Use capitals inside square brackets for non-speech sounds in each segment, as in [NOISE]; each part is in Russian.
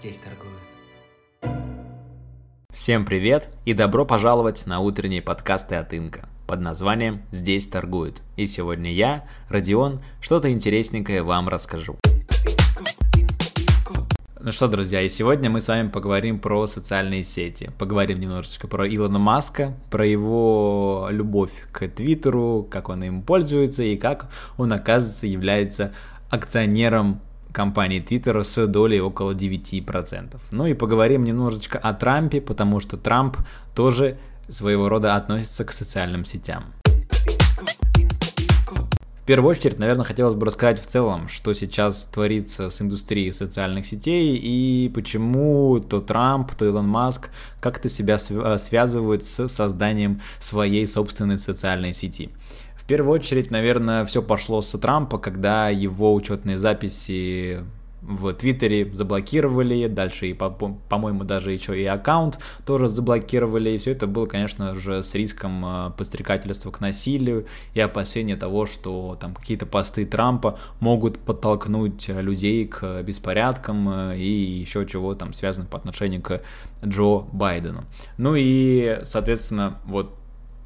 Здесь торгуют. Всем привет и добро пожаловать на утренние подкасты от Инка под названием «Здесь торгуют». И сегодня я, Родион, что-то интересненькое вам расскажу. Ну что, друзья, и сегодня мы с вами поговорим про социальные сети. Поговорим немножечко про Илона Маска, про его любовь к Твиттеру, как он им пользуется и как он, оказывается, является акционером компании Twitter с долей около 9%. Ну и поговорим немножечко о Трампе, потому что Трамп тоже своего рода относится к социальным сетям. В первую очередь, наверное, хотелось бы рассказать в целом, что сейчас творится с индустрией социальных сетей и почему то Трамп, то Илон Маск как-то себя связывают с созданием своей собственной социальной сети первую очередь, наверное, все пошло с Трампа, когда его учетные записи в Твиттере заблокировали, дальше и, по-моему, даже еще и аккаунт тоже заблокировали, и все это было, конечно же, с риском э, подстрекательства к насилию и опасения того, что там какие-то посты Трампа могут подтолкнуть людей к беспорядкам э, и еще чего там связано по отношению к Джо Байдену. Ну и, соответственно, вот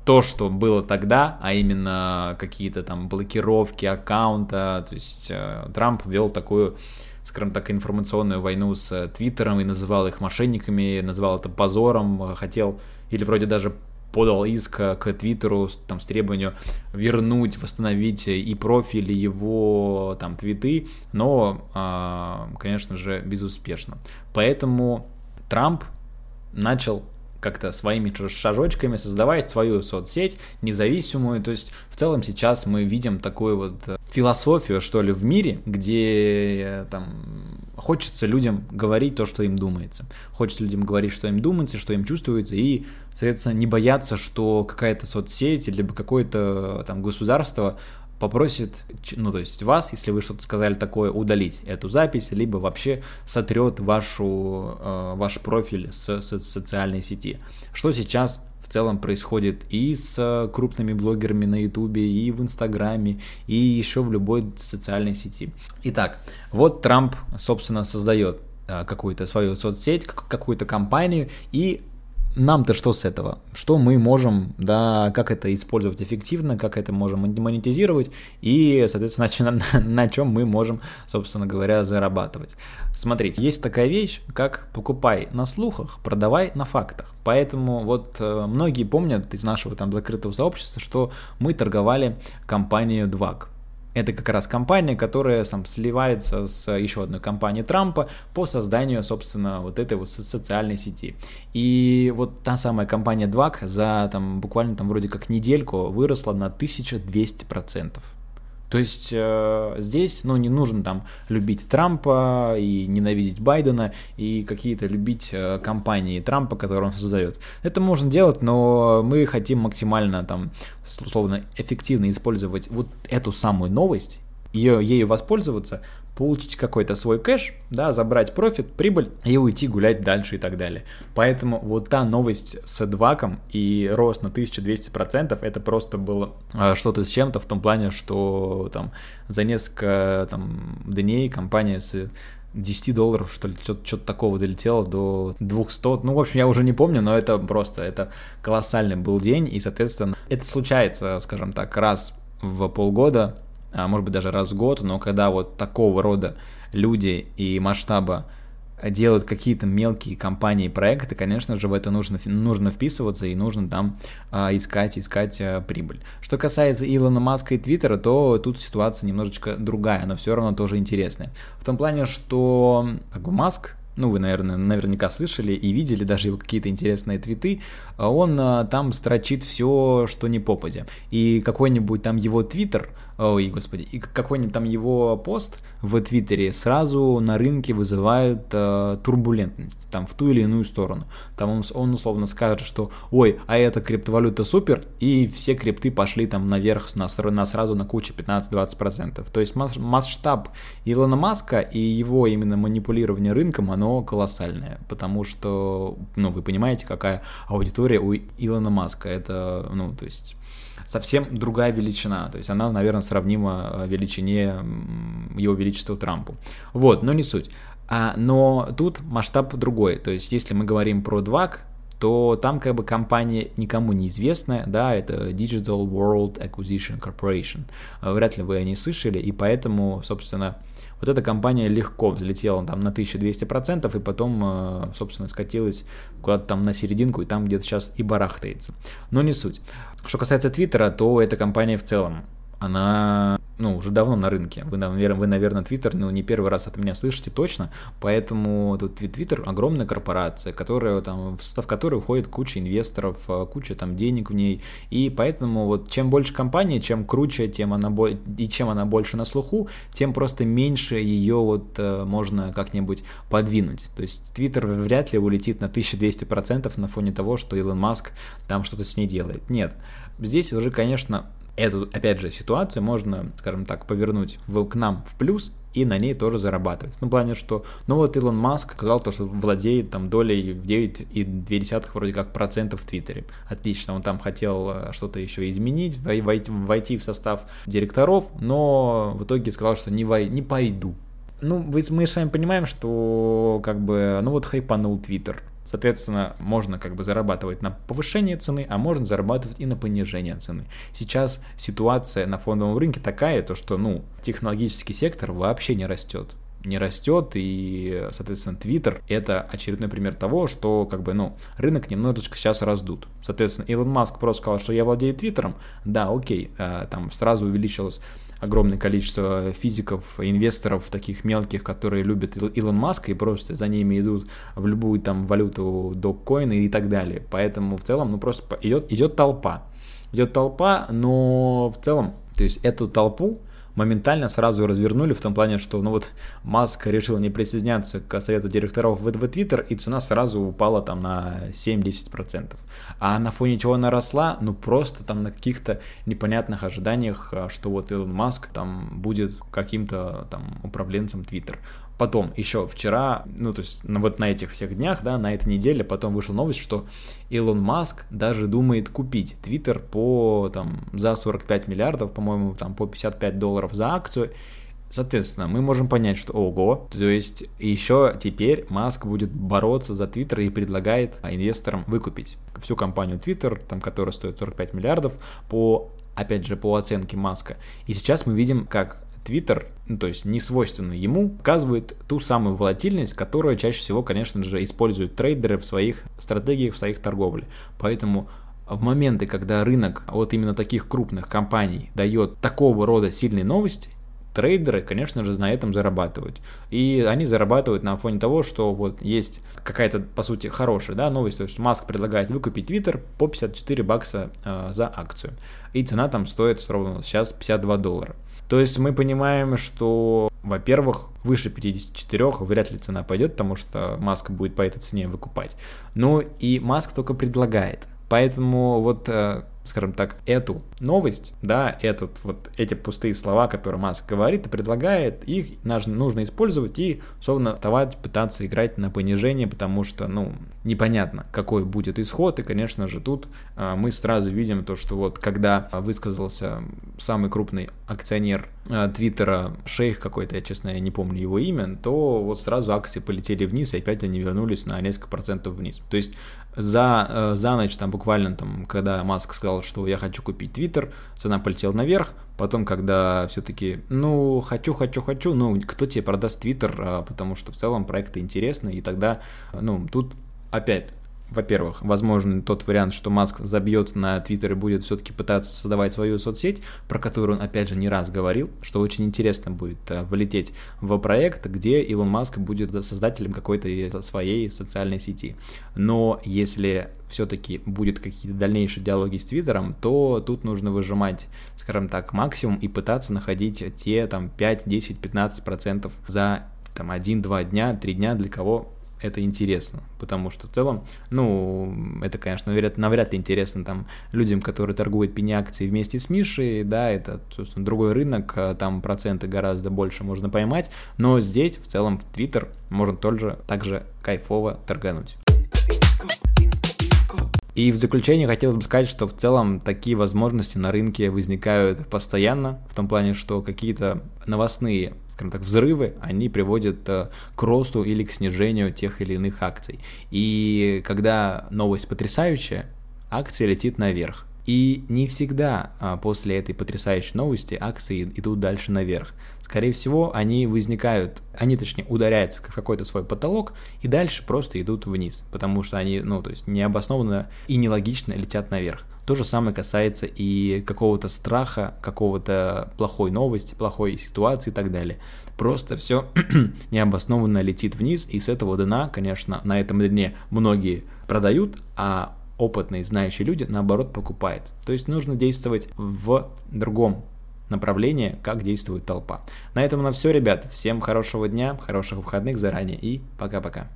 то, что было тогда, а именно какие-то там блокировки аккаунта, то есть э, Трамп вел такую скажем так, информационную войну с Твиттером и называл их мошенниками, называл это позором, хотел или вроде даже подал иск к Твиттеру там, с требованием вернуть, восстановить и профили его там твиты, но, а, конечно же, безуспешно. Поэтому Трамп начал как-то своими шажочками создавать свою соцсеть независимую. То есть в целом сейчас мы видим такую вот э, философию, что ли, в мире, где э, там хочется людям говорить то, что им думается. Хочется людям говорить, что им думается, что им чувствуется, и, соответственно, не бояться, что какая-то соцсеть, либо какое-то там государство попросит, ну то есть вас, если вы что-то сказали такое, удалить эту запись, либо вообще сотрет вашу, э, ваш профиль с, с социальной сети. Что сейчас в целом происходит и с крупными блогерами на ютубе, и в инстаграме, и еще в любой социальной сети. Итак, вот Трамп, собственно, создает э, какую-то свою соцсеть, какую-то компанию, и нам-то что с этого? Что мы можем, да, как это использовать эффективно, как это можем монетизировать и, соответственно, [LAUGHS] на, на, чем мы можем, собственно говоря, зарабатывать. Смотрите, есть такая вещь, как покупай на слухах, продавай на фактах. Поэтому вот э, многие помнят из нашего там закрытого сообщества, что мы торговали компанию Двак. Это как раз компания, которая сам сливается с еще одной компанией Трампа по созданию, собственно, вот этой вот социальной сети. И вот та самая компания Двак за там буквально там вроде как недельку выросла на 1200%. То есть э, здесь, ну, не нужно там любить Трампа и ненавидеть Байдена и какие-то любить э, компании Трампа, которые он создает. Это можно делать, но мы хотим максимально там, условно, эффективно использовать вот эту самую новость, ее, ею воспользоваться, получить какой-то свой кэш, да, забрать профит, прибыль и уйти гулять дальше и так далее. Поэтому вот та новость с дваком и рост на 1200% это просто было а, что-то с чем-то в том плане, что там за несколько там, дней компания с 10 долларов, что ли, что-то, что такого долетело до 200. Ну, в общем, я уже не помню, но это просто, это колоссальный был день, и, соответственно, это случается, скажем так, раз в полгода, может быть даже раз в год, но когда вот такого рода люди и масштаба делают какие-то мелкие компании, проекты, конечно же, в это нужно, нужно вписываться и нужно там а, искать, искать а, прибыль. Что касается Илона Маска и Твиттера, то тут ситуация немножечко другая, но все равно тоже интересная. В том плане, что как бы Маск ну, вы, наверное, наверняка слышали и видели даже его какие-то интересные твиты, он а, там строчит все, что не попадя. И какой-нибудь там его твиттер, ой, господи, и какой-нибудь там его пост в Твиттере сразу на рынке вызывает э, турбулентность, там, в ту или иную сторону. Там он, он условно скажет, что, ой, а эта криптовалюта супер, и все крипты пошли там наверх на, на сразу на кучу 15-20%. То есть масштаб Илона Маска и его именно манипулирование рынком, оно колоссальное, потому что, ну, вы понимаете, какая аудитория у Илона Маска, это, ну, то есть совсем другая величина. То есть она, наверное, сравнима э, величине его величеству Трампу. Вот, но не суть. А, но тут масштаб другой. То есть, если мы говорим про двак, то там как бы компания никому не известная, да, это Digital World Acquisition Corporation. Вряд ли вы о ней слышали, и поэтому, собственно, вот эта компания легко взлетела там на 1200%, и потом, э, собственно, скатилась куда-то там на серединку, и там где-то сейчас и барахтается. Но не суть. Что касается Твиттера, то эта компания в целом она ну, уже давно на рынке. Вы, наверное, вы, наверное, Твиттер, ну, не первый раз от меня слышите точно, поэтому тут Твиттер огромная корпорация, которая там, в состав которой уходит куча инвесторов, э, куча там денег в ней, и поэтому вот чем больше компания, чем круче, тем она и чем она больше на слуху, тем просто меньше ее вот э, можно как-нибудь подвинуть. То есть Твиттер вряд ли улетит на 1200% на фоне того, что Илон Маск там что-то с ней делает. Нет, здесь уже, конечно, эту, опять же, ситуацию можно, скажем так, повернуть в, к нам в плюс и на ней тоже зарабатывать. В плане, что, ну вот Илон Маск сказал то, что владеет там долей в 9,2 вроде как процентов в Твиттере. Отлично, он там хотел э, что-то еще изменить, войти, войти в состав директоров, но в итоге сказал, что не, вой, не пойду. Ну, мы с вами понимаем, что как бы, ну вот хайпанул Твиттер, Соответственно, можно как бы зарабатывать на повышение цены, а можно зарабатывать и на понижение цены. Сейчас ситуация на фондовом рынке такая, то что, ну, технологический сектор вообще не растет не растет, и, соответственно, Twitter — это очередной пример того, что, как бы, ну, рынок немножечко сейчас раздут. Соответственно, Илон Маск просто сказал, что я владею Твиттером, да, окей, э, там сразу увеличилось огромное количество физиков, инвесторов таких мелких, которые любят Илон Маска и просто за ними идут в любую там валюту, доккоины и так далее. Поэтому в целом, ну просто идет, идет толпа. Идет толпа, но в целом, то есть эту толпу моментально сразу развернули в том плане, что ну вот Маск решил не присоединяться к совету директоров в, Twitter, и цена сразу упала там на 7-10%. А на фоне чего она росла? Ну просто там на каких-то непонятных ожиданиях, а, что вот Илон Маск там будет каким-то там управленцем Twitter. Потом, еще вчера, ну, то есть, ну, вот на этих всех днях, да, на этой неделе, потом вышла новость, что Илон Маск даже думает купить Твиттер по, там, за 45 миллиардов, по-моему, там, по 55 долларов за акцию. Соответственно, мы можем понять, что ого, то есть еще теперь Маск будет бороться за Твиттер и предлагает инвесторам выкупить всю компанию Твиттер, там, которая стоит 45 миллиардов, по опять же, по оценке Маска. И сейчас мы видим, как Twitter, ну, то есть не свойственно ему, показывает ту самую волатильность, которую чаще всего, конечно же, используют трейдеры в своих стратегиях, в своих торговле. Поэтому в моменты, когда рынок от именно таких крупных компаний дает такого рода сильные новости, трейдеры, конечно же, на этом зарабатывают. И они зарабатывают на фоне того, что вот есть какая-то, по сути, хорошая да, новость, то есть Маск предлагает выкупить Twitter по 54 бакса э, за акцию. И цена там стоит ровно сейчас 52 доллара. То есть мы понимаем, что, во-первых, выше 54 вряд ли цена пойдет, потому что Маск будет по этой цене выкупать. Ну и Маск только предлагает. Поэтому вот э, скажем так, эту новость, да, этот, вот эти пустые слова, которые Маск говорит и предлагает, их нужно использовать и, словно, вставать, пытаться играть на понижение, потому что, ну, непонятно, какой будет исход, и, конечно же, тут а, мы сразу видим то, что вот когда высказался самый крупный акционер а, Твиттера, шейх какой-то, я, честно, я не помню его имя, то вот сразу акции полетели вниз, и опять они вернулись на несколько процентов вниз. То есть за, э, за ночь, там буквально, там, когда Маск сказал, что я хочу купить Твиттер, цена полетела наверх, потом, когда все-таки, ну, хочу, хочу, хочу, ну, кто тебе продаст Твиттер, а, потому что в целом проекты интересны, и тогда, ну, тут опять во-первых, возможно тот вариант, что Маск забьет на Твиттер и будет все-таки пытаться создавать свою соцсеть, про которую он, опять же, не раз говорил, что очень интересно будет э, влететь в проект, где Илон Маск будет создателем какой-то своей социальной сети. Но если все-таки будет какие-то дальнейшие диалоги с Твиттером, то тут нужно выжимать, скажем так, максимум и пытаться находить те там 5, 10, 15 процентов за там 1-2 дня, 3 дня, для кого это интересно, потому что в целом, ну, это, конечно, навряд, навряд ли интересно там людям, которые торгуют пени акции вместе с Мишей, да, это, собственно, другой рынок, а там проценты гораздо больше можно поймать, но здесь, в целом, в Твиттер можно тоже также кайфово торгануть. И в заключение хотелось бы сказать, что в целом такие возможности на рынке возникают постоянно, в том плане, что какие-то новостные скажем так, взрывы, они приводят э, к росту или к снижению тех или иных акций. И когда новость потрясающая, акция летит наверх. И не всегда а, после этой потрясающей новости акции идут дальше наверх. Скорее всего, они возникают, они точнее ударяются в какой-то свой потолок и дальше просто идут вниз, потому что они, ну, то есть необоснованно и нелогично летят наверх. То же самое касается и какого-то страха, какого-то плохой новости, плохой ситуации и так далее. Просто все [CLEARS THROAT] необоснованно летит вниз, и с этого дна, конечно, на этом дне многие продают, а опытные, знающие люди, наоборот, покупают. То есть нужно действовать в другом направлении, как действует толпа. На этом на все, ребят. Всем хорошего дня, хороших выходных заранее и пока-пока.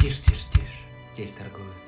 Тише, тише, тише. Здесь торгуют.